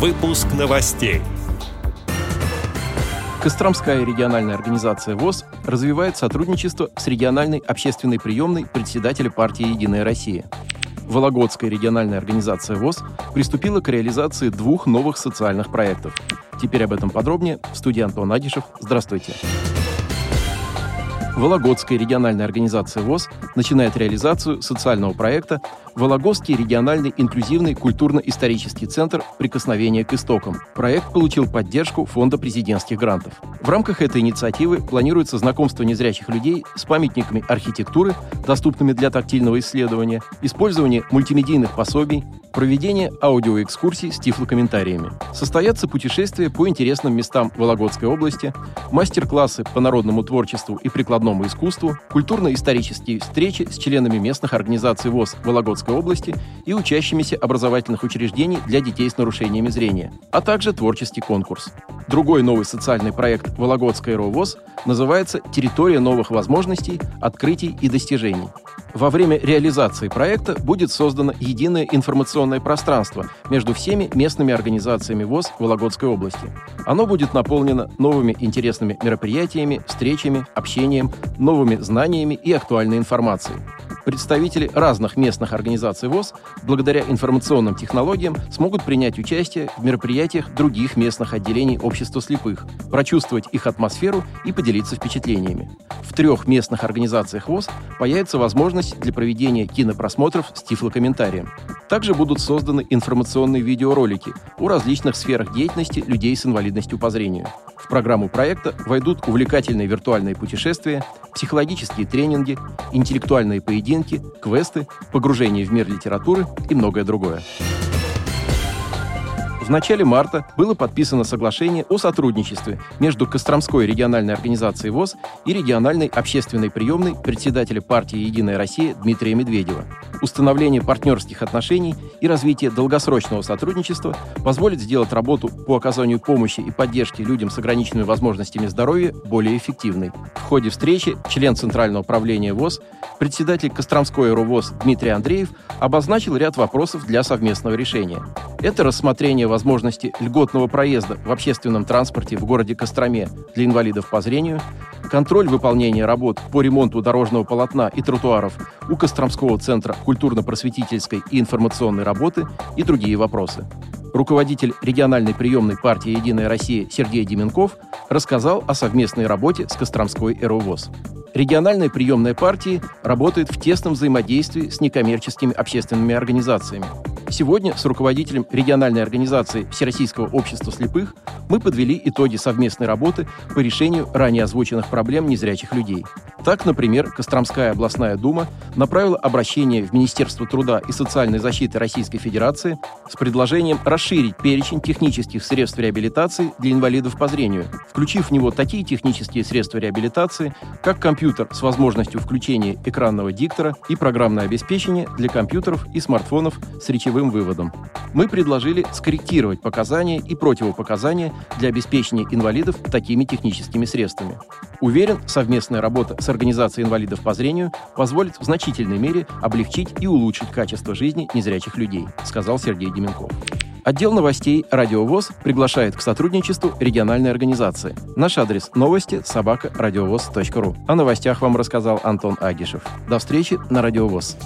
Выпуск новостей. Костромская региональная организация ВОЗ развивает сотрудничество с региональной общественной приемной председателя партии «Единая Россия». Вологодская региональная организация ВОЗ приступила к реализации двух новых социальных проектов. Теперь об этом подробнее. В студии Антон Агишев. Здравствуйте. Вологодская региональная организация ВОЗ начинает реализацию социального проекта Вологодский региональный инклюзивный культурно-исторический центр «Прикосновение к истокам». Проект получил поддержку Фонда президентских грантов. В рамках этой инициативы планируется знакомство незрячих людей с памятниками архитектуры, доступными для тактильного исследования, использование мультимедийных пособий, проведение аудиоэкскурсий с тифлокомментариями. Состоятся путешествия по интересным местам Вологодской области, мастер-классы по народному творчеству и прикладному искусству, культурно-исторические встречи с членами местных организаций ВОЗ Вологодской области и учащимися образовательных учреждений для детей с нарушениями зрения, а также творческий конкурс. Другой новый социальный проект Вологодская РОВОЗ называется «Территория новых возможностей, открытий и достижений». Во время реализации проекта будет создано единое информационное пространство между всеми местными организациями ВОЗ Вологодской области. Оно будет наполнено новыми интересными мероприятиями, встречами, общением, новыми знаниями и актуальной информацией. Представители разных местных организаций ВОЗ благодаря информационным технологиям смогут принять участие в мероприятиях других местных отделений общества слепых, прочувствовать их атмосферу и поделиться впечатлениями. В трех местных организациях ВОЗ появится возможность для проведения кинопросмотров с тифлокомментарием. Также будут созданы информационные видеоролики о различных сферах деятельности людей с инвалидностью по зрению. В программу проекта войдут увлекательные виртуальные путешествия, психологические тренинги, интеллектуальные поединки, квесты, погружение в мир литературы и многое другое. В начале марта было подписано соглашение о сотрудничестве между Костромской региональной организацией ВОЗ и региональной общественной приемной председателя партии «Единая Россия» Дмитрия Медведева. Установление партнерских отношений и развитие долгосрочного сотрудничества позволит сделать работу по оказанию помощи и поддержки людям с ограниченными возможностями здоровья более эффективной. В ходе встречи член Центрального управления ВОЗ, председатель Костромской РОВОЗ Дмитрий Андреев обозначил ряд вопросов для совместного решения. Это рассмотрение возможности льготного проезда в общественном транспорте в городе Костроме для инвалидов по зрению, контроль выполнения работ по ремонту дорожного полотна и тротуаров у Костромского центра культурно-просветительской и информационной работы и другие вопросы. Руководитель региональной приемной партии «Единая Россия» Сергей Деменков рассказал о совместной работе с Костромской ЭРОВОЗ. Региональная приемная партии работает в тесном взаимодействии с некоммерческими общественными организациями. Сегодня с руководителем региональной организации Всероссийского общества слепых мы подвели итоги совместной работы по решению ранее озвученных проблем незрячих людей. Так, например, Костромская областная дума направила обращение в Министерство труда и социальной защиты Российской Федерации с предложением расширить перечень технических средств реабилитации для инвалидов по зрению, включив в него такие технические средства реабилитации, как компьютер с возможностью включения экранного диктора и программное обеспечение для компьютеров и смартфонов с речевым выводом. Мы предложили скорректировать показания и противопоказания для обеспечения инвалидов такими техническими средствами. Уверен, совместная работа с организацией инвалидов по зрению позволит в значительной мере облегчить и улучшить качество жизни незрячих людей, сказал Сергей Деменков. Отдел новостей «Радиовоз» приглашает к сотрудничеству региональной организации. Наш адрес – новости собака ру. О новостях вам рассказал Антон Агишев. До встречи на «Радиовоз».